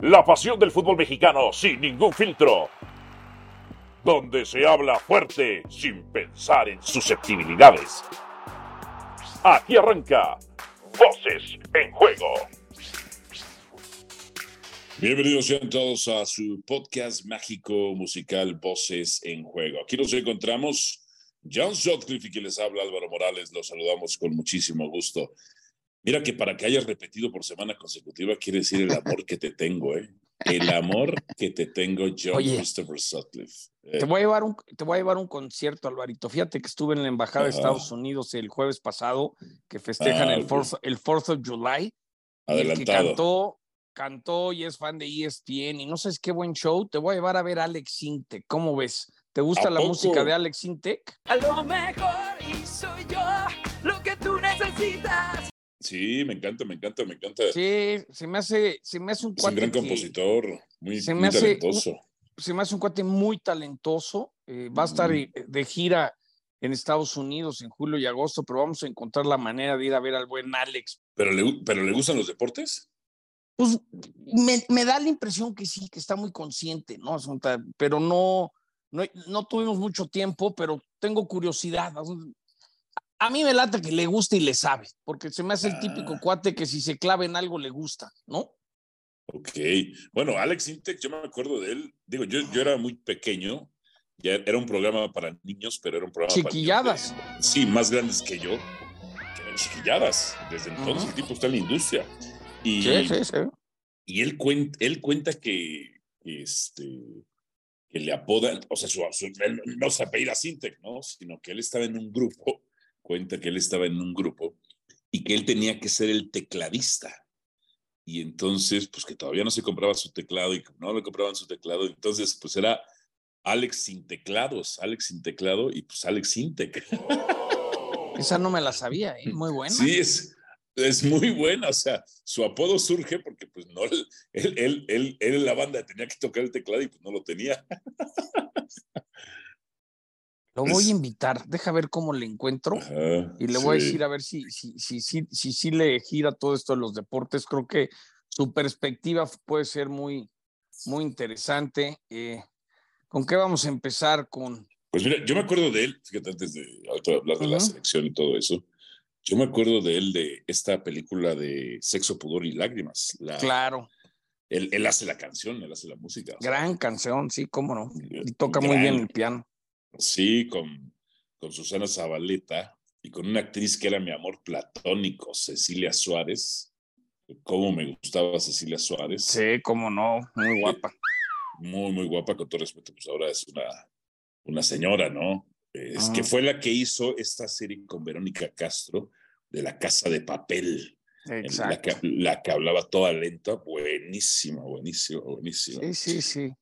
La pasión del fútbol mexicano sin ningún filtro. Donde se habla fuerte sin pensar en susceptibilidades. Aquí arranca Voces en Juego. Bienvenidos sean todos a su podcast mágico musical Voces en Juego. Aquí nos encontramos John Sutcliffe y que les habla Álvaro Morales. Los saludamos con muchísimo gusto. Mira que para que hayas repetido por semana consecutiva quiere decir el amor que te tengo, ¿eh? El amor que te tengo, John Christopher Sutcliffe. Te, voy a llevar un, te voy a llevar un concierto, Alvarito. Fíjate que estuve en la Embajada de Estados Unidos el jueves pasado, que festejan ah, el, 4th, el of July. Adelantado. Y que cantó, cantó y es fan de ESPN y no sabes qué buen show. Te voy a llevar a ver a Alex Sintek. ¿Cómo ves? ¿Te gusta la música de Alex Sintek? A lo mejor y soy yo lo que tú necesitas. Sí, me encanta, me encanta, me encanta. Sí, se me hace, se me hace un cuate. Es un gran compositor, muy, se me talentoso. se me hace un cuate muy talentoso. Eh, va a estar de gira en Estados Unidos en julio y agosto, pero vamos a encontrar la manera de ir a ver al buen Alex. ¿Pero le, pero le gustan los deportes? Pues me, me da la impresión que sí, que está muy consciente, ¿no? Pero no, no, no tuvimos mucho tiempo, pero tengo curiosidad a mí me lata que le guste y le sabe, porque se me hace el típico ah. cuate que si se clave en algo le gusta, ¿no? Ok. Bueno, Alex Intec, yo me acuerdo de él. Digo, yo, yo era muy pequeño. Ya era un programa para niños, pero era un programa Chiquilladas. para sí, más grandes que yo. Que chiquilladas. Desde entonces el tipo está en la industria. Y, sí, sí, sí. Y él cuenta, él cuenta que, este, que le apodan, o sea, su, él no se apellida Sintec, ¿no? Sino que él estaba en un grupo cuenta que él estaba en un grupo y que él tenía que ser el tecladista. Y entonces, pues que todavía no se compraba su teclado y no le compraban su teclado, entonces pues era Alex sin teclados, Alex sin teclado y pues Alex sin teclado. Esa no me la sabía, ¿eh? muy buena. Sí, es, es muy buena, o sea, su apodo surge porque pues no, él, él, él, él en la banda tenía que tocar el teclado y pues no lo tenía. Lo voy a invitar, deja ver cómo le encuentro y le voy a decir a ver si si, si, si, si, si le gira todo esto de los deportes. Creo que su perspectiva puede ser muy, muy interesante. Eh, ¿Con qué vamos a empezar? Con... Pues mira, yo me acuerdo de él, fíjate, antes de hablar de la selección y todo eso, yo me acuerdo de él de esta película de Sexo, Pudor y Lágrimas. claro. Él, él, hace la canción, él hace la música. Gran canción, sí, cómo no. Y toca muy bien el piano. Sí, con, con Susana Zabaleta y con una actriz que era mi amor platónico, Cecilia Suárez. ¿Cómo me gustaba Cecilia Suárez? Sí, cómo no, muy guapa. Muy, muy guapa, con todo respeto, pues ahora es una, una señora, ¿no? Es que fue la que hizo esta serie con Verónica Castro de La Casa de Papel. Exacto. La que, la que hablaba toda lenta, buenísima, buenísima, buenísima. Sí, sí, sí.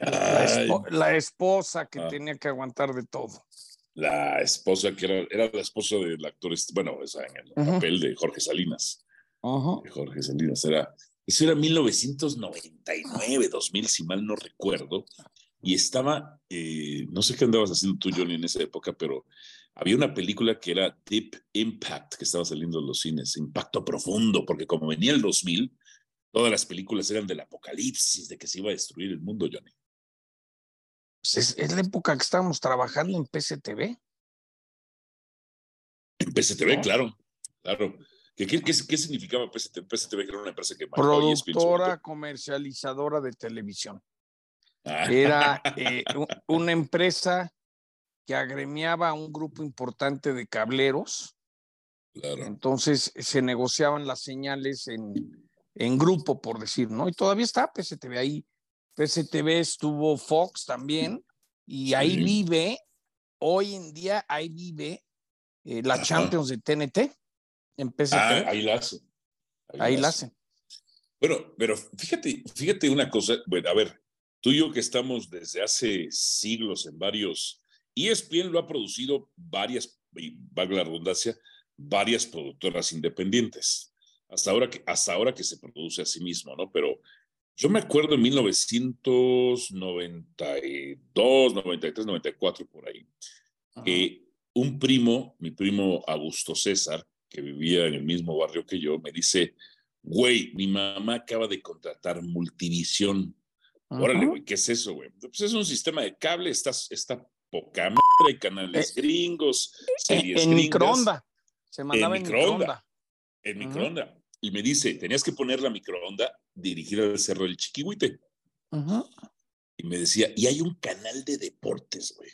La, esposa que ah. tenía que aguantar de todo. La esposa que era, era la esposa del actor, bueno, en el papel de Jorge Salinas. Jorge Salinas era, eso era 1999, 2000, si mal no recuerdo. Y estaba, eh, no sé qué andabas haciendo tú, Johnny, en esa época, pero había una película que era Deep Impact, que estaba saliendo en los cines, Impacto Profundo, porque como venía el 2000, todas las películas eran del apocalipsis, de que se iba a destruir el mundo, Johnny. Pues, es, la época que estábamos trabajando en PCTV. En PCTV, claro, claro. ¿Qué, qué, qué, significaba PCTV? PCTV era una empresa que Productora comercializadora de televisión. Ah. Era eh, una empresa que agremiaba a un grupo importante de cableros. Claro. Entonces se negociaban las señales en, en grupo, por decir, ¿no? Y todavía está PCTV ahí PSTV estuvo Fox también, y ahí vive, hoy en día, ahí vive eh, la Champions de TNT en PSTV. Ah, ahí la hacen. Ahí, la hacen. Bueno, pero fíjate, fíjate una cosa, bueno, a ver, tú y yo que estamos desde hace siglos en varios, ESPN lo ha producido varias, y valga la redundancia, varias productoras independientes. Hasta ahora que, hasta ahora que se produce a sí mismo, ¿no? Pero yo me acuerdo en 1992, 93, 94, por ahí, que un primo, mi primo Augusto César, que vivía en el mismo barrio que yo, me dice, Güey, mi mamá acaba de contratar Multivisión. Órale, güey, ¿qué es eso, güey? Pues es un sistema de cable, está, está poca madre, canales Eh, gringos, series en gringas. microonda. Se mandaba en, microonda. En microonda. Y me dice, tenías que poner la microonda dirigida al Cerro del Chiquihuite. Ujú. Y me decía, y hay un canal de deportes, güey.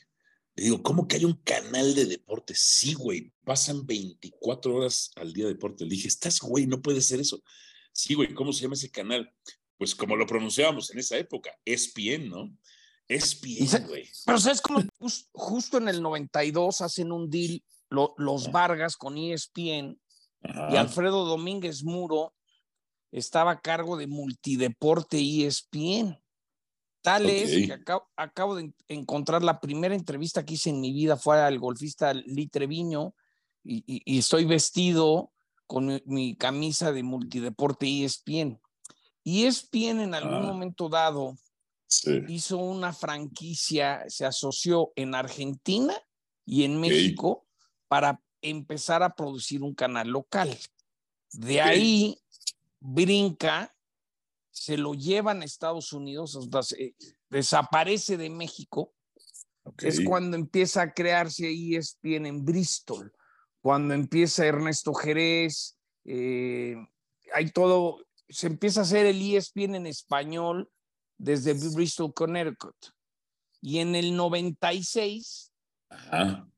Le digo, ¿cómo que hay un canal de deportes? Sí, güey, pasan 24 horas al día de deportes. Le dije, estás, güey, no puede ser eso. Sí, güey, ¿cómo se llama ese canal? Pues como lo pronunciábamos en esa época, ESPN, ¿no? ESPN, güey. Pero ¿sabes cómo? Jus- Justo en el 92 hacen un deal lo- los Vargas con E Y. Alfredo Domínguez Muro estaba a cargo de multideporte ESPN. Tal es que acabo, acabo de en- encontrar la primera entrevista que hice en mi vida fue al golfista Lee Treviño y, y- y estoy vestido con mi, mi camisa de multideporte ESPN. ESPN en algún Ah. momento dado Sí. hizo una franquicia, se asoció en Argentina y en México para empezar a producir un canal local. De ahí brinca, se lo llevan a Estados Unidos, se- desaparece de México, es cuando empieza a crearse ESPN en Bristol, cuando empieza Ernesto Jerez, eh, hay todo, se empieza a hacer el ESPN en español desde Bristol, Connecticut. Y en el 96 Ajá.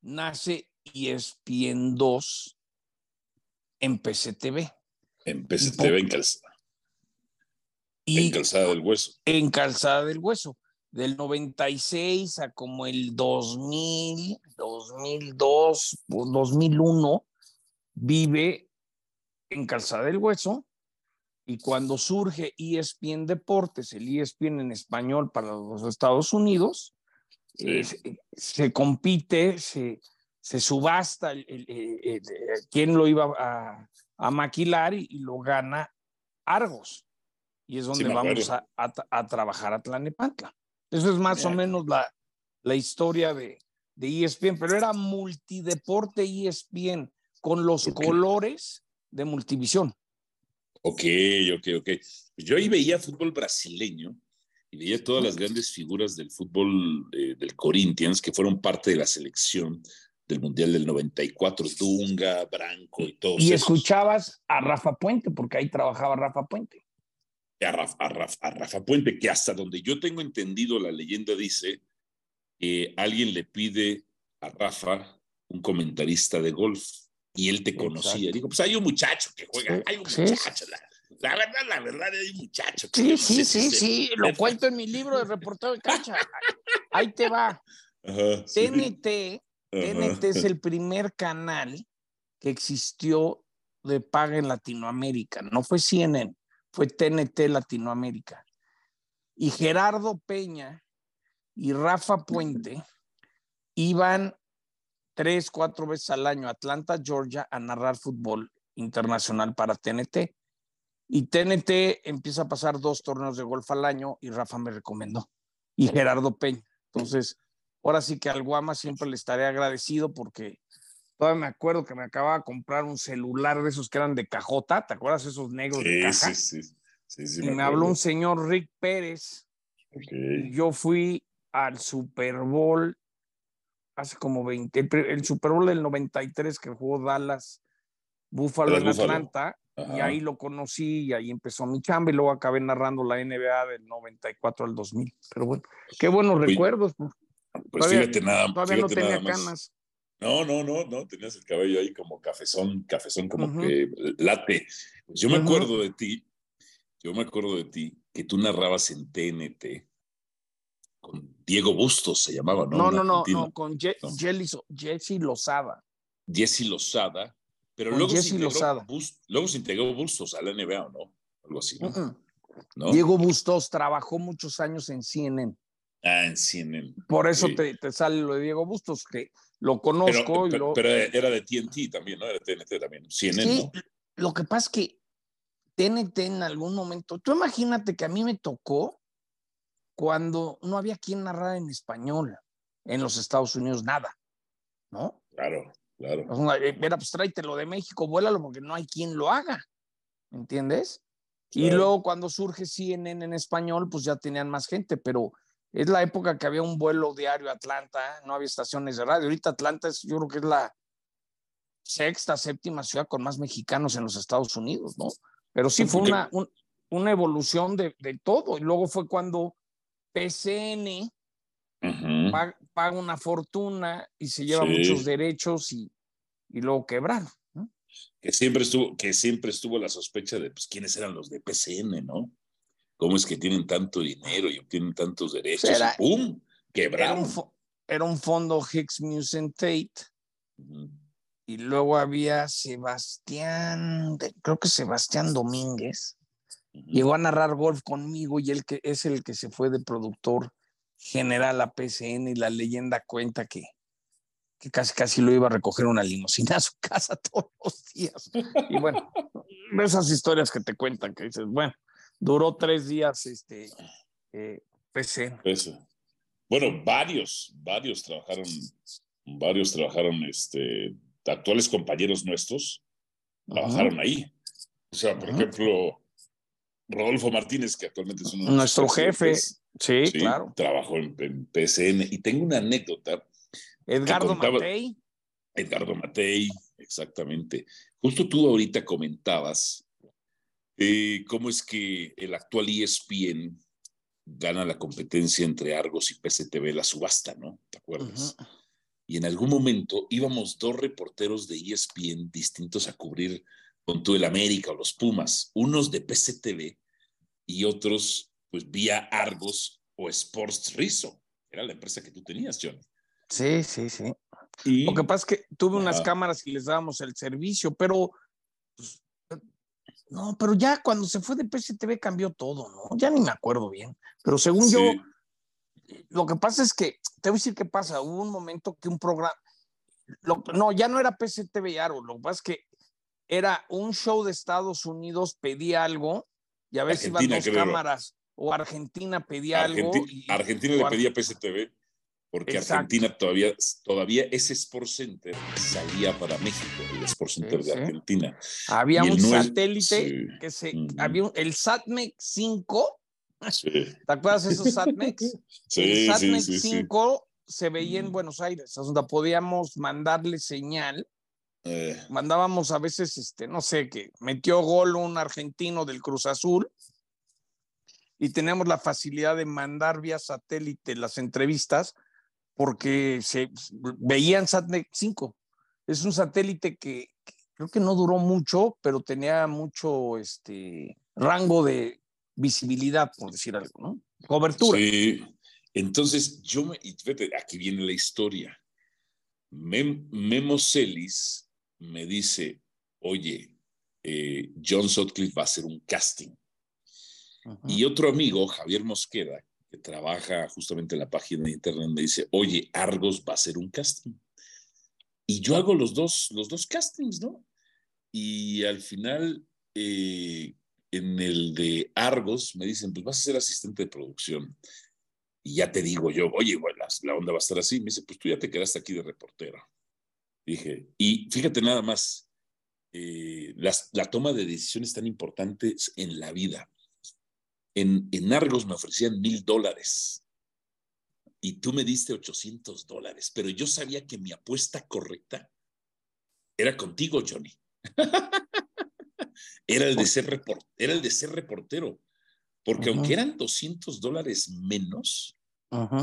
nace ESPN 2 en PCTV. Te po- ven calzada, Y en calzada del hueso. en Calzada del Hueso. Del 96 a como el 2000, 2002, o 2001, vive en Calzada del Hueso. Y cuando surge ESPN Deportes, el ESPN en español para los Estados Unidos, Sí. eh, se, se compite, se, se subasta el- el- el- el- el- quién lo iba a, a maquilar y, y lo gana Argos. Y es donde vamos a, a- a trabajar a Tlanepantla. Eso es más o menos la, la historia de, de ESPN, pero era multideporte ESPN con los colores de multivisión. Ok, ok, ok. Yo ahí veía fútbol brasileño y veía todas las grandes figuras del fútbol eh, del Corinthians que fueron parte de la selección del Mundial del 94, Dunga, Branco y todos Y esos. escuchabas a Rafa Puente, porque ahí trabajaba Rafa Puente. a Rafa, a Rafa- a Rafa Puente, que hasta donde yo tengo entendido, la leyenda dice que alguien le pide a Rafa un comentarista de golf y él te conocía. Exacto. Digo, pues hay un muchacho que juega, Sí, hay un sí. muchacho. La, la verdad, la verdad, hay un muchacho. que Sí, no sí, sé si sí, se- sí, lo cuento en mi libro de reportero de cancha. Ahí te va. Ajá, TNT, TNT es el primer canal que existió de paga en Latinoamérica. No fue CNN, fue TNT Latinoamérica. Y Gerardo Peña y Rafa Puente iban tres, cuatro veces al año a Atlanta, Georgia, a narrar fútbol internacional para TNT. Y TNT empieza a pasar dos torneos de golf al año y Rafa me recomendó. Y Gerardo Peña. Entonces, ahora sí que al Guama siempre le estaré agradecido porque todavía me acuerdo que me acababa de comprar un celular de esos que eran de cajota, ¿te acuerdas esos negros de Sí, caja? sí, sí. sí, sí, y me habló un señor Rick Pérez yo fui al Super Bowl hace como 20, el, el Super Bowl del 93 que jugó Dallas Buffalo en. Atlanta y ahí lo conocí y ahí empezó mi chamba y luego acabé narrando la NBA del 94 al 2000. Pero bueno, qué buenos Oye, recuerdos. Pues. Todavía- fíjate nada, Todavía no fíjate tenía nada más. canas. No, no, no, no, tenías el cabello ahí como cafezón, cafezón como que late. Pues yo me acuerdo de ti, yo me acuerdo de ti, que tú narrabas en TNT con Diego Bustos, se llamaba, ¿no? No, no, no, no, con Je- No. Jesse Lozada. Jesse Lozada, pero luego se, integró Lozada. Bus- luego se integró Bustos a la NBA, ¿o no? Algo así, ¿no? ¿No? Diego Bustos trabajó muchos años en CNN. Ah, en CNN. Por eso te, te sale lo de Diego Bustos, que lo Pero, conozco y pero- lo... pero era de TNT también, ¿no? Era de TNT también. CNN, Sí, ¿no? lo que pasa es que TNT en algún momento, tú imagínate que a mí me tocó cuando no había quien narrar en español en los Estados Unidos, nada, ¿no? Claro, claro. Sea, eh, Mira, pues tráete lo de México, vuélalo porque no hay quien lo haga. ¿entiendes? Y luego cuando surge CNN en español, pues ya tenían más gente, pero es la época que había un vuelo diario a Atlanta, no había estaciones de radio. Ahorita Atlanta es, yo creo que es la sexta, séptima ciudad con más mexicanos en los Estados Unidos, ¿no? Pero sí fue una, una evolución de, de, todo. Y luego fue cuando PCN paga, una fortuna y se lleva muchos derechos y, y luego quebraron. Que siempre estuvo, que siempre estuvo la sospecha de pues, quiénes eran los de PCN, ¿no? ¿Cómo es que tienen tanto dinero y obtienen tantos derechos? Era, y ¡Pum! Quebraron. Era un, fondo Hicks Musen Tate. Y luego había Sebastián, creo que Sebastián Domínguez. Llegó a narrar golf conmigo y él que es el que se fue de productor general a PCN y la leyenda cuenta que, que casi casi lo iba a recoger una limusina a su casa todos los días. Y bueno, esas historias que te cuentan, que dices, bueno, duró tres días este eh, PCN. Bueno, varios, varios trabajaron, varios trabajaron, este, actuales compañeros nuestros, trabajaron ahí. O sea, por ejemplo, Rodolfo Martínez, que actualmente es uno Nuestro jefe, sí, claro. Trabajó en, PCN. Y tengo una anécdota. Edgardo Matei. Edgardo Matei, exactamente. Justo tú ahorita comentabas eh, cómo es que el actual ESPN gana la competencia entre Argos y PCTV, la subasta, ¿no? ¿Te acuerdas? Y en algún momento íbamos dos reporteros de ESPN distintos a cubrir con todo el América o los Pumas, unos de PCTV y otros pues vía Argos o Sports Rizzo. Era la empresa que tú tenías, John. Sí, sí, sí. Lo que pasa es que tuve unas cámaras y les dábamos el servicio, pero no, pero ya cuando se fue de PCTV cambió todo, ¿no? Ya ni me acuerdo bien. Pero según yo, lo que pasa es que, te voy a decir qué pasa, hubo un momento que un programa, no, ya no era PCTV y Argos, lo que pasa es que era un show de Estados Unidos, pedía algo y a ver si iban dos cámaras o Argentina pedía algo. Argentina le pedía PSTV porque Argentina todavía, todavía ese Sports Center salía para México, el Sports Center de Argentina. Había un satélite que se, había el SATMEX 5. ¿Te acuerdas de esos SATMEX? sí, el SATMEX 5 se veía en Buenos Aires, donde podíamos mandarle señal eh. Mandábamos a veces, este, no sé, que metió gol un argentino del Cruz Azul y tenemos la facilidad de mandar vía satélite las entrevistas porque se veían Satnet 5. Es un satélite que, creo que no duró mucho, pero tenía mucho este, rango de visibilidad, por decir algo, ¿no? Cobertura. Sí. Entonces, yo me, aquí viene la historia. Memo Celis me dice, oye, eh, John Sutcliffe va a hacer un casting. Y otro amigo, Javier Mosqueda, que trabaja justamente en la página de internet, me dice, oye, Argos va a hacer un casting. Y yo hago los dos, los dos castings, ¿no? Y al final, eh, en el de Argos, me dicen, pues vas a ser asistente de producción. Y ya te digo yo, oye, bueno, la onda va a estar así. Me dice, pues tú ya te quedaste aquí de reportero. Dije, y fíjate nada más, eh, la toma de decisiones tan importantes en la vida. En, en Argos me ofrecían mil dólares y tú me diste 800 dólares, pero yo sabía que mi apuesta correcta era contigo, Johnny. era, el de ser era el de ser reportero, porque aunque eran 200 dólares menos,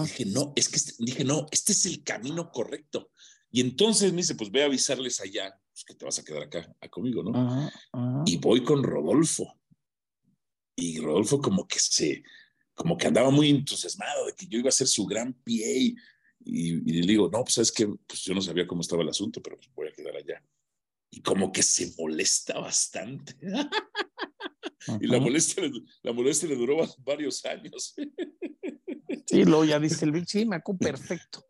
dije, no, es que este, dije, no, este es el camino correcto. Y entonces me dice, pues ve a avisarles allá, pues que te vas a quedar acá, conmigo, ¿no? Y voy con Rodolfo. Y Rodolfo como que se, como que andaba muy entusiasmado de que yo iba a ser su gran PA. Y, le digo, no, pues sabes que pues yo no sabía cómo estaba el asunto, pero pues voy a quedar allá. Y como que se molesta bastante. y la molestia, la molestia le duró varios años. sí, luego ya dice el sí, me acuerdo perfecto.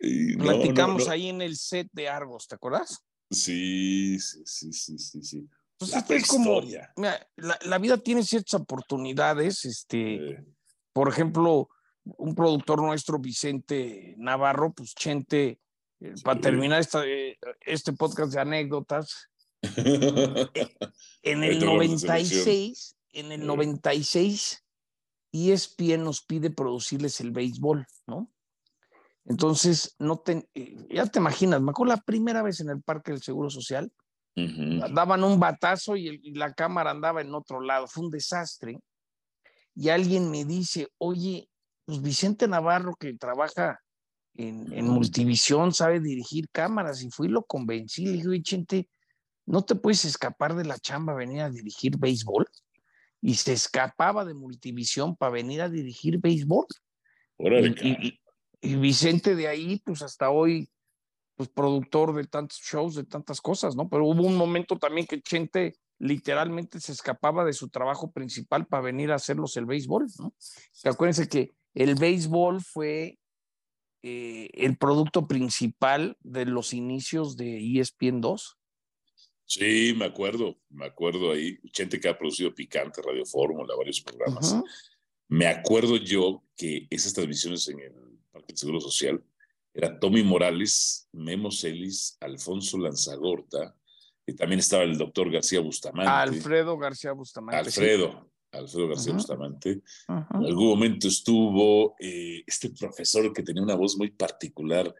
Platicamos ahí en el set de Argos, ¿te acuerdas? Sí, sí, sí, sí, sí. sí. Pues la es como, la, vida tiene ciertas oportunidades, este, por ejemplo, un productor nuestro, Vicente Navarro, pues Chente, eh, para terminar esta, eh, este podcast de anécdotas, en el 96, en el 96, ESPN nos pide producirles el béisbol, ¿no? Entonces, no te, eh, ya te imaginas, me acuerdo la primera vez en el Parque del Seguro Social, daban un batazo y, y, la cámara andaba en otro lado, fue un desastre. Y alguien me dice, oye, pues Vicente Navarro que trabaja en, en Multivisión sabe dirigir cámaras y fui y lo convencí, le dije, Vicente, no te puedes escapar de la chamba, venir a dirigir béisbol. Y se escapaba de Multivisión para venir a dirigir béisbol. y, y, Vicente de ahí, pues hasta hoy, pues productor de tantos shows, de tantas cosas, ¿no? Pero hubo un momento también que Chente literalmente se escapaba de su trabajo principal para venir a hacerlos el béisbol, ¿no? acuérdense que el béisbol fue eh, el producto principal de los inicios de ESPN 2. Sí, me acuerdo, me acuerdo ahí. Gente que ha producido Picante, Radio Fórmula, varios programas. Me acuerdo yo que esas transmisiones en el Parque del Seguro Social era Tommy Morales, Memo Celis, Alfonso Lanzagorta, y también estaba el doctor García Bustamante. Alfredo García Bustamante. Alfredo, Alfredo García Bustamante. En algún momento estuvo eh, este profesor que tenía una voz muy particular,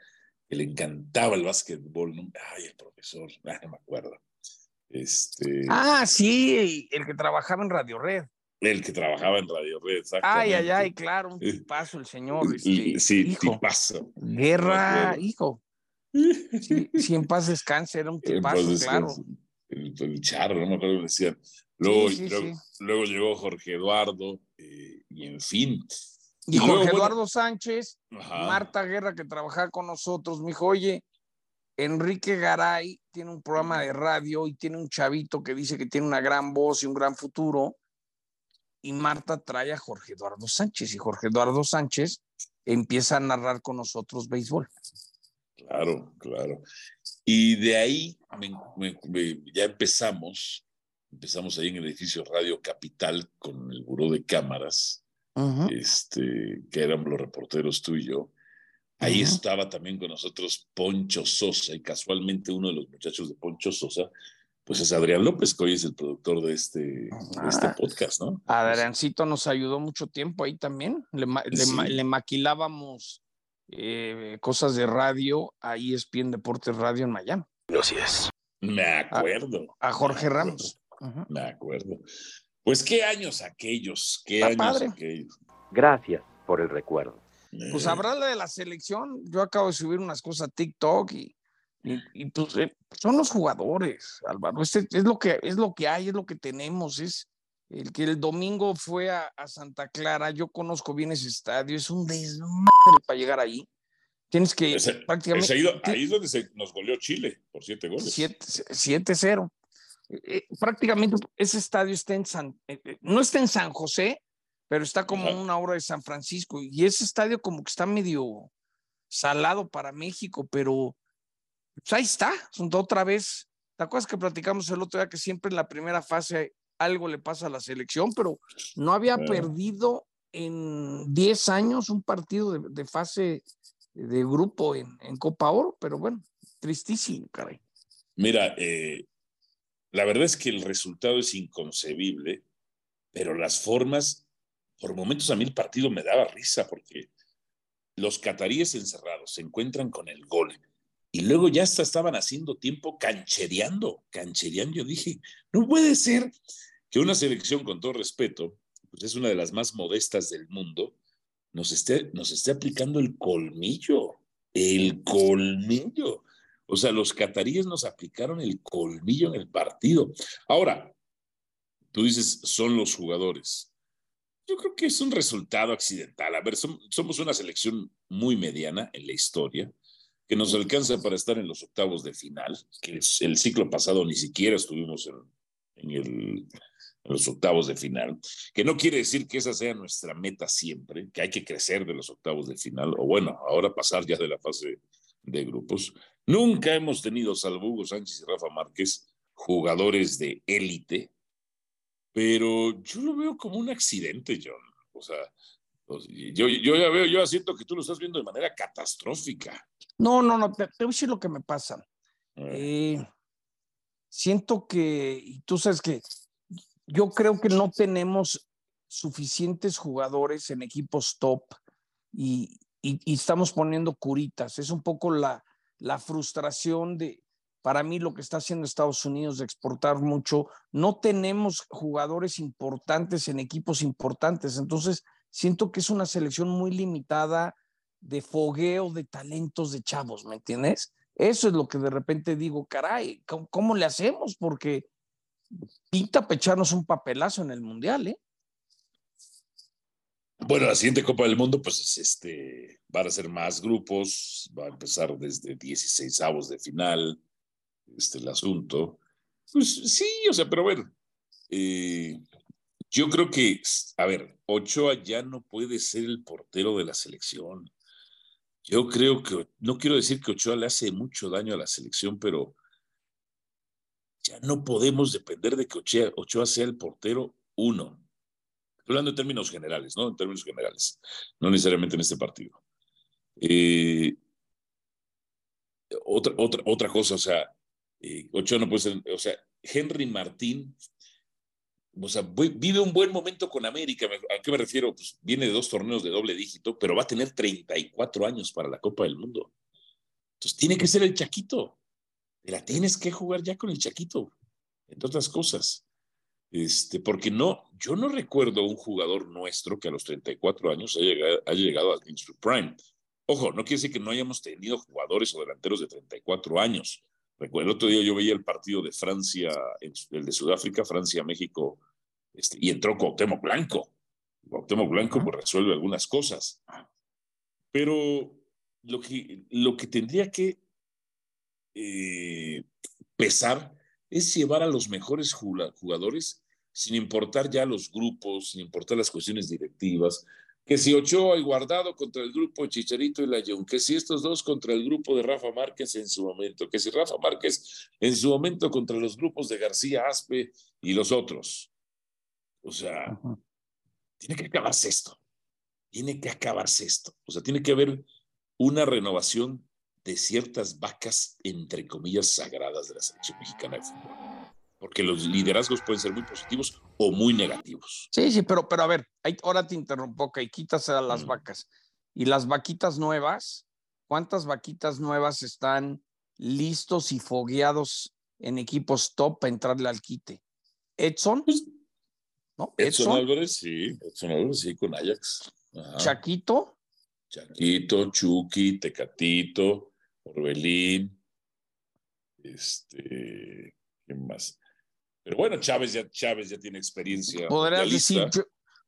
que le encantaba el básquetbol. Ay, el profesor, no me acuerdo. Este... Ah, sí, el que trabajaba en Radio Red. El que trabajaba en Radio Red, Ay, ay, ay, claro, un tipazo el señor. Este, sí, hijo. tipazo. Guerra, hijo. Sí, en paz descanse, era un tipazo, claro. El, el, charro, no me acuerdo cómo decían. Luego, luego, llegó Jorge Eduardo, eh, y en fin. Y, Jorge Eduardo Sánchez, Marta Guerra, que trabajaba con nosotros, me dijo, oye, Enrique Garay tiene un programa de radio y tiene un chavito que dice que tiene una gran voz y un gran futuro. Y Marta trae a Jorge Eduardo Sánchez y Jorge Eduardo Sánchez empieza a narrar con nosotros béisbol. Claro, claro. Y de ahí ya empezamos, empezamos ahí en el edificio Radio Capital con el buró de cámaras, este, que éramos los reporteros tú y yo. Ahí estaba también con nosotros Poncho Sosa, y casualmente uno de los muchachos de Poncho Sosa, pues es Adrián López, que hoy es el productor de este, de este ah. podcast, ¿no? Adriancito nos ayudó mucho tiempo ahí también. Le, le maquilábamos eh, cosas de radio a ESPN Deportes Radio en Miami. Así es. Me acuerdo. A, Jorge Ramos. Me acuerdo. Pues qué años aquellos, qué años aquellos. Gracias por el recuerdo. Pues habrá de la selección. Yo acabo de subir unas cosas a TikTok y, y, pues eh, son los jugadores, Álvaro. Este es lo que es lo que hay, es lo que tenemos, es el que el domingo fue a, Santa Clara, yo conozco bien ese estadio, es un desmadre para llegar ahí. Tienes que prácticamente. ahí, es donde se nos goleó Chile por siete goles. 7-0. Eh, eh, prácticamente ese estadio está en San, eh, no está en San José, pero está como una hora de San Francisco. Y ese estadio como que está medio salado para México, pero pues ahí está, otra vez. ¿Te acuerdas que platicamos el otro día que siempre en la primera fase algo le pasa a la selección, pero no había perdido en 10 años un partido de, fase de grupo en, Copa Oro, pero bueno, tristísimo, caray. Mira, eh, la verdad es que el resultado es inconcebible, pero las formas, por momentos a mí el partido me daba risa porque los cataríes encerrados se encuentran con el gol y luego ya hasta estaban haciendo tiempo canchereando, canchereando. Yo dije, no puede ser que una selección, con todo respeto, pues es una de las más modestas del mundo, nos esté, nos esté aplicando el colmillo, el colmillo. O sea, los cataríes nos aplicaron el colmillo en el partido. Ahora, tú dices, son los jugadores. Yo creo que es un resultado accidental. A ver, somos una selección muy mediana en la historia, que nos alcanza para estar en los octavos de final, que el ciclo pasado ni siquiera estuvimos en el, en los octavos de final, que no quiere decir que esa sea nuestra meta siempre, que hay que crecer de los octavos de final, o bueno, ahora pasar ya de la fase de grupos. Nunca hemos tenido, salvo Hugo Sánchez y Rafa Márquez, jugadores de élite, pero yo lo veo como un accidente, John. O sea, yo, yo ya veo, yo siento que tú lo estás viendo de manera catastrófica. No, no, no, te, voy a decir lo que me pasa. Eh, siento que, y tú sabes que yo creo que no tenemos suficientes jugadores en equipos top y, y, estamos poniendo curitas. Es un poco la, la frustración de, para mí, lo que está haciendo Estados Unidos de exportar mucho. No tenemos jugadores importantes en equipos importantes. Entonces, siento que es una selección muy limitada de fogueo de talentos de chavos, ¿me entiendes? Eso es lo que de repente digo, caray, ¿cómo, le hacemos? Porque pinta pecharnos un papelazo en el Mundial, ¿eh? Bueno, la siguiente Copa del Mundo, pues este, van a ser más grupos, va a empezar desde 16 avos de final, este, el asunto. Pues sí, o sea, pero eh, yo creo que, a ver, Ochoa ya no puede ser el portero de la selección. Yo creo que, no quiero decir que Ochoa le hace mucho daño a la selección, pero ya no podemos depender de que Ochoa, sea el portero uno. Hablando en términos generales, ¿no? En términos generales, no necesariamente en este partido. Eh, otra, otra, otra cosa, o sea, eh, Ochoa no puede ser, o sea, Henry Martín vive un buen momento con América. ¿A qué me refiero? Pues viene de dos torneos de doble dígito, pero va a tener 34 años para la Copa del Mundo. Entonces tiene que ser el Chaquito. La tienes que jugar ya con el Chaquito, entre otras cosas. Este, porque no, yo no recuerdo un jugador nuestro que a los 34 años haya llegado, haya llegado al su prime. Ojo, no quiere decir que no hayamos tenido jugadores o delanteros de 34 años. Recuerdo, el otro día yo veía el partido de Francia, el de Sudáfrica, Francia-México, este, y entró Cuauhtémoc Blanco. Cuauhtémoc Blanco pues, resuelve algunas cosas. Pero lo que, lo que tendría que eh, pesar es llevar a los mejores jugadores sin importar ya los grupos, sin importar las cuestiones directivas, que si Ochoa y Guardado contra el grupo Chicharito y Layón, que si estos dos contra el grupo de Rafa Márquez en su momento, que si Rafa Márquez en su momento contra los grupos de García Aspe y los otros. O sea, tiene que acabarse esto. Tiene que acabarse esto. O sea, tiene que haber una renovación de ciertas vacas, entre comillas, sagradas de la selección mexicana de fútbol porque los liderazgos pueden ser muy positivos o muy negativos. Sí, sí, pero, pero a ver, ahora te interrumpo, que quitas a las vacas. Y las vaquitas nuevas, ¿cuántas vaquitas nuevas están listos y fogueados en equipos top para entrarle al quite? Edson, pues, ¿no? Edson, Álvarez, sí, Edson Álvarez, sí, con Ajax. Chaquito. Chaquito, Chucky, Tecatito, Orbelín, este, ¿quién más? Pero bueno, Chávez ya, Chávez ya tiene experiencia. Podrías decir,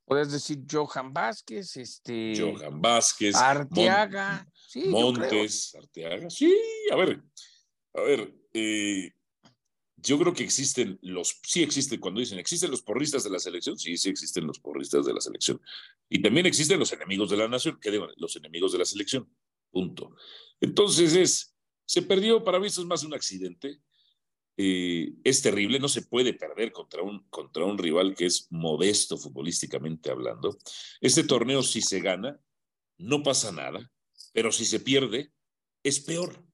decir Johan Vázquez, este. Johan Vázquez. Arteaga. Montes, Arteaga. Sí, a ver, a ver, eh, yo creo que existen los, sí existen, cuando dicen, ¿existen los porristas de la selección? Sí, sí existen los porristas de la selección. Y también existen los enemigos de la nación, que digo, los enemigos de la selección. Punto. Entonces es, se perdió, para mí esto es más un accidente. Eh, es terrible, no se puede perder contra un, contra un rival que es modesto futbolísticamente hablando. Este torneo si se gana, no pasa nada, pero si se pierde, es peor.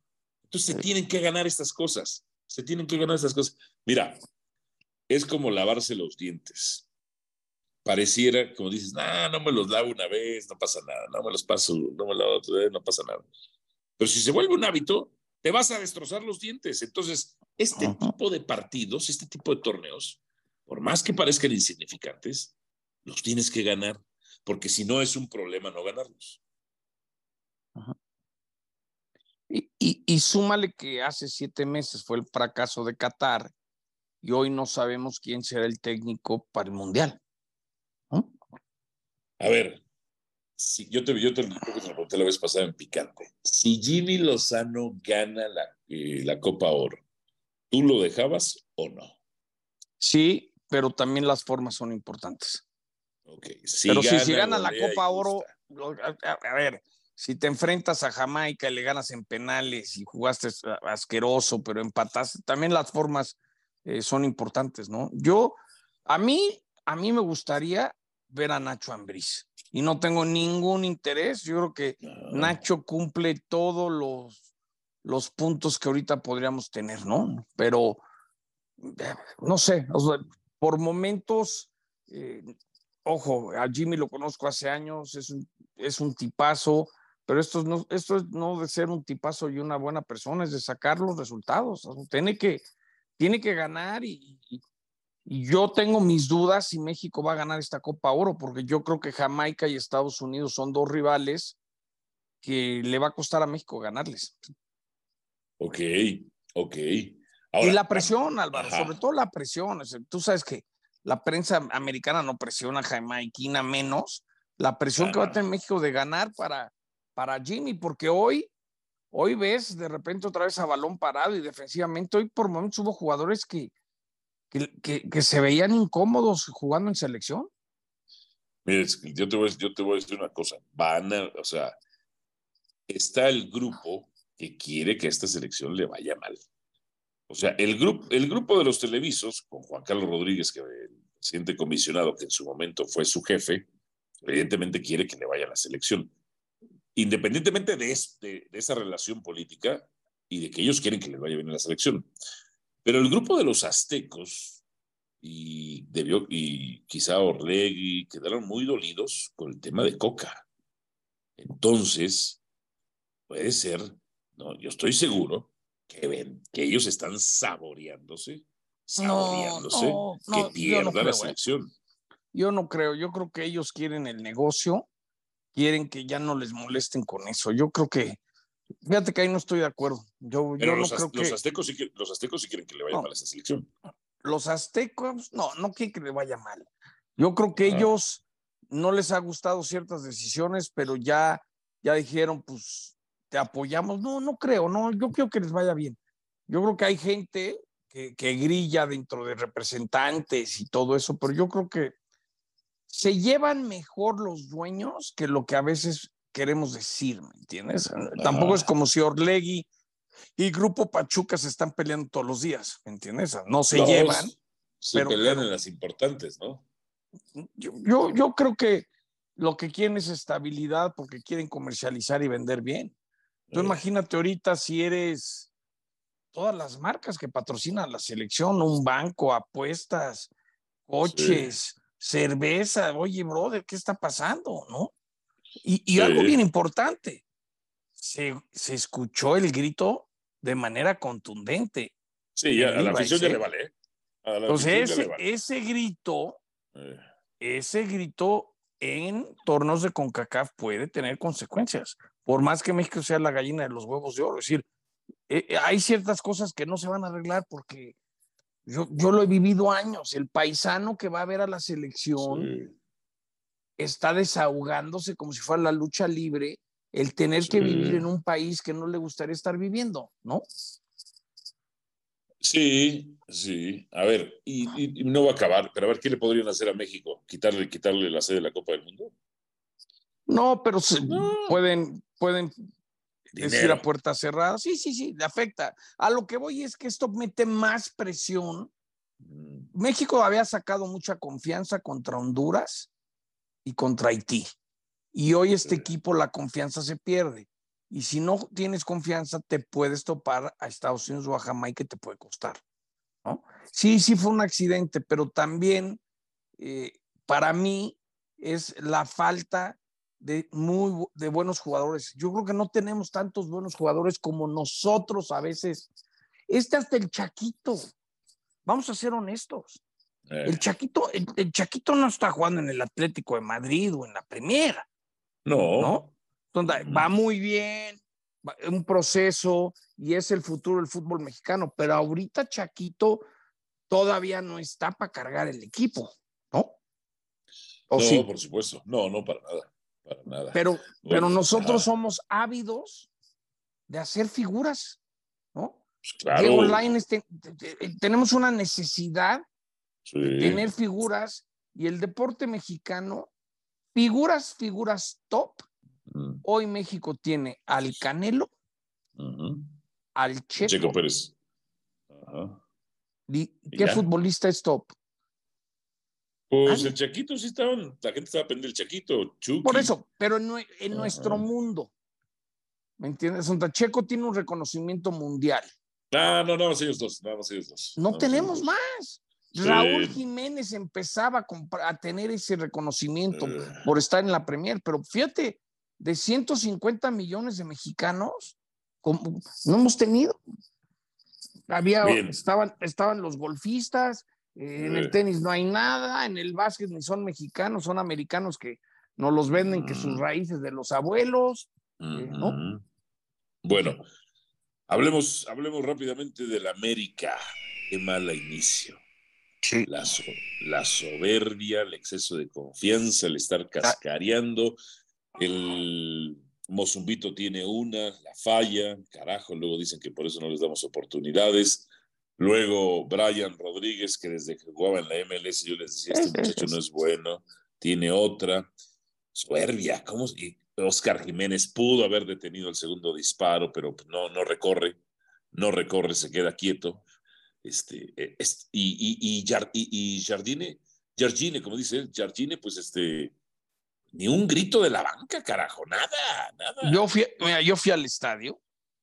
Entonces se tienen que ganar estas cosas, se tienen que ganar estas cosas. Mira, es como lavarse los dientes. Pareciera, como dices, no me los lavo una vez, no pasa nada, no me los paso, no me lavo otra vez, no pasa nada. Pero si se vuelve un hábito, te vas a destrozar los dientes. Entonces, este tipo de partidos, este tipo de torneos, por más que parezcan insignificantes, los tienes que ganar, porque si no es un problema no ganarlos. Y, y, súmale que hace siete meses fue el fracaso de Qatar y hoy no sabemos quién será el técnico para el Mundial. A ver, si, yo te, yo te, lo pregunté la vez pasada en Picante. Si Jimmy Lozano gana la, eh, la Copa Oro, ¿tú lo dejabas o no? Sí, pero también las formas son importantes. Okay. pero si, si gana la Copa Oro, a, ver, si te enfrentas a Jamaica y le ganas en penales y jugaste asqueroso, pero empataste, también las formas eh, son importantes, ¿no? Yo, a mí, a mí me gustaría ver a Nacho Ambriz y no tengo ningún interés. Yo creo que Nacho cumple todos los, los puntos que ahorita podríamos tener, ¿no? Pero no sé, por momentos, eh, ojo, a Jimmy lo conozco hace años, es un, es un tipazo, pero esto, no, esto es no de ser un tipazo y una buena persona, es de sacar los resultados. Tiene que, tiene que ganar y yo tengo mis dudas si México va a ganar esta Copa Oro, porque yo creo que Jamaica y Estados Unidos son dos rivales que le va a costar a México ganarles. Ok, ok. y la presión, Álvaro, sobre todo la presión. Tú sabes que la prensa americana no presiona a Jamaiquina menos. La presión que va a tener México de ganar para, para Jimmy, porque hoy, hoy ves de repente otra vez a balón parado y defensivamente, hoy por momentos hubo jugadores que, que, que, se veían incómodos jugando en selección. Mire, yo te, voy, yo te voy a decir una cosa. Van a, o sea, está el grupo que quiere que esta selección le vaya mal. O sea, el, grupo el grupo de los televisos, con Juan Carlos Rodríguez, que el presidente comisionado, que en su momento fue su jefe, evidentemente quiere que le vaya a la selección. Independientemente de, este, esa relación política y de que ellos quieren que le vaya bien a la selección. Pero el grupo de los aztecos y, debió, y quizá Orlegui quedaron muy dolidos con el tema de Coca. Entonces, puede ser, no, yo estoy seguro que ven que ellos están saboreándose, saboreándose que pierda la ¿eh? selección. Yo no creo, yo creo que ellos quieren el negocio, quieren que ya no les molesten con eso. Yo creo que Fíjate que ahí no estoy de acuerdo. Yo, yo los, no creo los aztecos sí, los aztecos sí quieren que le vaya mal a esa selección. Los aztecos, no, no quieren que le vaya mal. Yo creo que ellos no les ha gustado ciertas decisiones, pero ya, ya dijeron, pues te apoyamos. No, no creo, no, yo creo que les vaya bien. Yo creo que hay gente que, que grilla dentro de representantes y todo eso, pero yo creo que se llevan mejor los dueños que lo que a veces queremos decir, ¿me entiendes? Tampoco es como si Orlegui y Grupo Pachuca se están peleando todos los días, ¿me entiendes? No se llevan. Se pero, pelean en las importantes, ¿no? Yo, yo, creo que lo que quieren es estabilidad porque quieren comercializar y vender bien. Tú imagínate ahorita si eres todas las marcas que patrocinan la selección, un banco, apuestas, coches, cerveza. Oye, brother, ¿qué está pasando? ¿No? Y, algo bien importante, se, se, escuchó el grito de manera contundente. Sí, a la afición ya le vale. ¿eh? Entonces, ese, ese grito, eh. ese grito en tornos de CONCACAF puede tener consecuencias. Por más que México sea la gallina de los huevos de oro. Es decir, eh, hay ciertas cosas que no se van a arreglar porque yo, yo lo he vivido años. El paisano que va a ver a la selección está desahogándose como si fuera la lucha libre, el tener que vivir en un país que no le gustaría estar viviendo, ¿no? Sí, sí. A ver, y, no va a acabar, pero a ver, ¿qué le podrían hacer a México? ¿Quitarle, quitarle la sede de la Copa del Mundo? No, pero pueden, pueden decir a puerta cerrada. Sí, sí, sí, le afecta. A lo que voy es que esto mete más presión. Mm. México había sacado mucha confianza contra Honduras y contra Haití. Y hoy este equipo la confianza se pierde. Y si no tienes confianza, te puedes topar a Estados Unidos o a Jamaica que te puede costar. ¿no? Sí, sí fue un accidente, pero también eh, para mí es la falta de, muy, de buenos jugadores. Yo creo que no tenemos tantos buenos jugadores como nosotros a veces. Este hasta el Chaquito. Vamos a ser honestos. El, eh. Chaquito, el, Chaquito no está jugando en el Atlético de Madrid o en la Primera. No. ¿no? va muy bien, un proceso y es el futuro del fútbol mexicano, pero ahorita Chaquito todavía no está para cargar el equipo, ¿no? no, por supuesto. No, no, para nada. Para nada. Pero, pero nosotros somos ávidos de hacer figuras, ¿no? Pues claro. tenemos una necesidad tener figuras y el deporte mexicano, figuras, figuras top. Mm. Hoy México tiene al Canelo, al Checo. Pérez. ¿Qué futbolista es top? Pues el Chaquito sí estaba, la gente estaba pendiente del Chaquito, Por eso, pero en, nuestro mundo, ¿me entiendes? Santa Checo tiene un reconocimiento mundial. Ah, no, no, ellos dos, no, ellos dos. No, tenemos más. Raúl Jiménez empezaba a, tener ese reconocimiento eh. por estar en la Premier, pero fíjate, de 150 millones de mexicanos, no hemos tenido. Había, estaban, estaban los golfistas, en el eh. tenis no hay nada, en el básquet ni son mexicanos, son americanos que no los venden, que sus mm. raíces de los abuelos, ¿no? Bueno, hablemos, hablemos rápidamente del América. Qué mala inicio. La, la, soberbia, el exceso de confianza, el estar ah. cascareando, el Mozumbito tiene una, la falla, carajo, luego dicen que por eso no les damos oportunidades. Luego Brian Rodríguez, que desde que jugaba en la MLS yo les decía, este muchacho no es bueno, tiene otra. Soberbia, ¿cómo? Oscar Jiménez pudo haber detenido el segundo disparo, pero no, no recorre, no recorre, se queda quieto. Este, eh, y, y, y, Jardine, Jardine, como dice él, Jardine, pues este, ni un grito de la banca, carajo, nada, nada. Yo fui, mira, yo fui al estadio.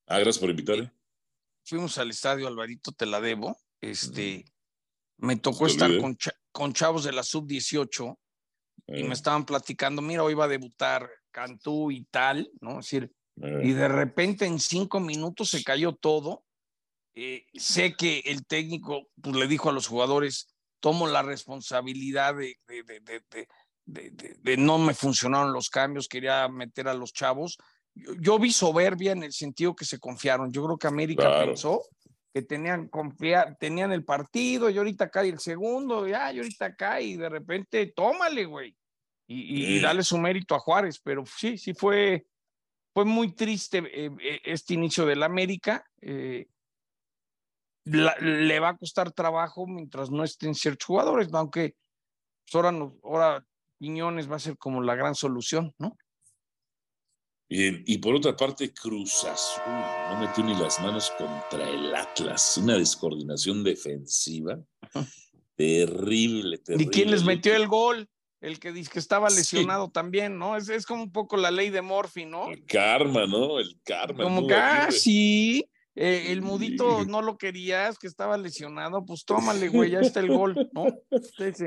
Ah, gracias por invitarme. Fuimos al estadio, Alvarito, te la debo. Este, me tocó estar con, con, chavos de la sub-18 y me ah. estaban platicando, mira, hoy va a debutar Cantú y tal, ¿no? Es decir, y de repente en cinco minutos se cayó todo. Eh, sé que el técnico pues, le dijo a los jugadores, tomo la responsabilidad de, de, no me funcionaron los cambios, quería meter a los chavos. Yo, vi soberbia en el sentido que se confiaron. Yo creo que América pensó que tenían, confiar, tenían el partido y ahorita cae el segundo, ya, y ahorita cae y de repente, tómale, güey. Y, dale su mérito a Juárez, pero sí, sí fue, fue muy triste eh, eh, este inicio del América. Eh, le va a costar trabajo mientras no estén ciertos jugadores, aunque pues, ahora, ahora Piñones va a ser como la gran solución, ¿no? Bien, y por otra parte, Cruz Azul no metió ni las manos contra el Atlas, una descoordinación defensiva terrible, terrible. ¿Y quién les metió el gol? El que dice que estaba lesionado también, ¿no? Es, es como un poco la ley de Morphy, ¿no? El karma, ¿no? El karma. Como que, ah, sí, eh, el mudito no lo querías, que estaba lesionado, pues tómale, güey, ya está el gol, ¿no? Sí, sí.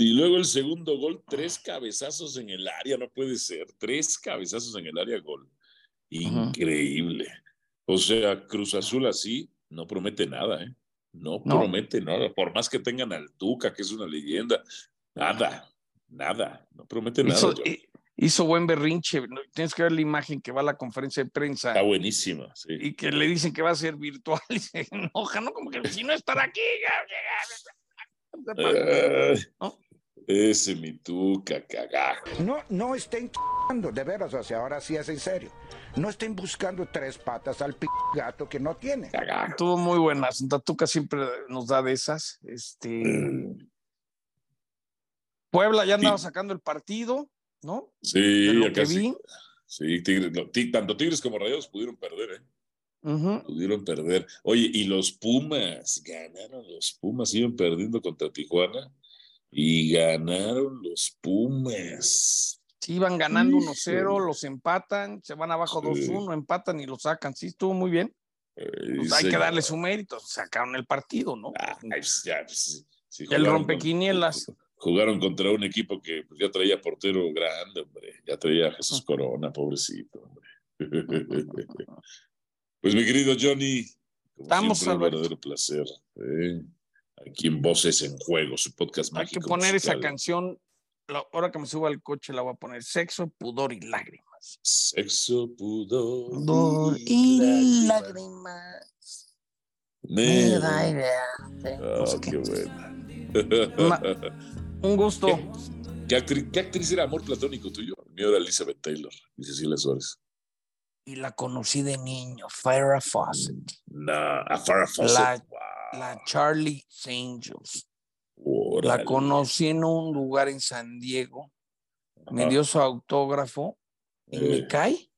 Y luego el segundo gol, tres cabezazos en el área, no puede ser, tres cabezazos en el área gol. Increíble. O sea, Cruz Azul así no promete nada, ¿eh? No, promete nada, por más que tengan al Tuca, que es una leyenda, nada, nada, no promete nada. Hizo, buen berrinche, tienes que ver la imagen que va a la conferencia de prensa. Está buenísima, sí. Y que le dicen que va a ser virtual y se enoja, ¿no? Como que si no estar aquí. ¿no? Ese mi tuca, cagajo. No, no estén de veras, o sea, ahora sí es en serio. No estén buscando tres patas al p gato que no tiene. Cagajo. Estuvo muy buena. Santa Tuca siempre nos da de esas. Este. Puebla ya andaba sacando el partido, ¿no? Sí, lo que vi. Sí, tanto Tigres como Rayados pudieron perder, ¿eh? Pudieron perder. Oye, y los Pumas, ganaron los Pumas, iban perdiendo contra Tijuana y ganaron los Pumas. Sí, iban ganando 1-0, los empatan, se van abajo 2-1, empatan y lo sacan. Sí, estuvo muy bien. Pues hay que darle su mérito, sacaron el partido, ¿no? Ah, pues pues, el rompequinielas. jugaron contra un equipo que ya traía portero grande, hombre. Ya traía Jesús Corona, pobrecito, hombre. pues mi querido Johnny, Estamos un verdadero placer. ¿eh? Aquí en Voces en Juego, su podcast Hay que poner esa canción, ahora que me subo al coche la voy a poner, Sexo, Pudor y Lágrimas. Sexo, Pudor, pudor y, lágrimas. Me da idea. Oh, qué buena. un gusto. ¿Qué, actriz, era amor platónico tuyo? Mi era Elizabeth Taylor y Cecilia Suárez. Y la conocí de niño, Farrah Fawcett. Nah, a Farrah Fawcett la Charlie Angels. La conocí en un lugar en San Diego. Me dio su autógrafo y me cae.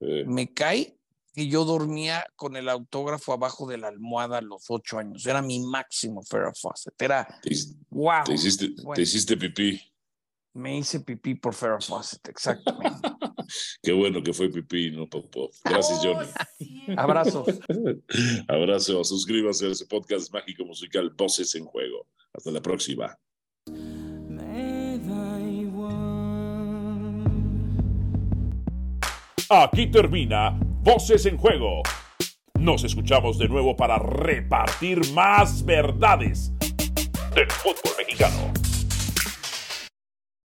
Me cae y yo dormía con el autógrafo abajo de la almohada a los ocho años. Era mi máximo Farrah Fawcett. Era wow. Te hiciste, te hiciste pipí. Me hice pipí por Farrah Fawcett, exactamente. Qué bueno que fue pipí, no popó. Gracias, Johnny. Abrazo. Abrazo. Suscríbase a ese podcast mágico musical Voces en Juego. Hasta la próxima. Aquí termina Voces en Juego. Nos escuchamos de nuevo para repartir más verdades del fútbol mexicano.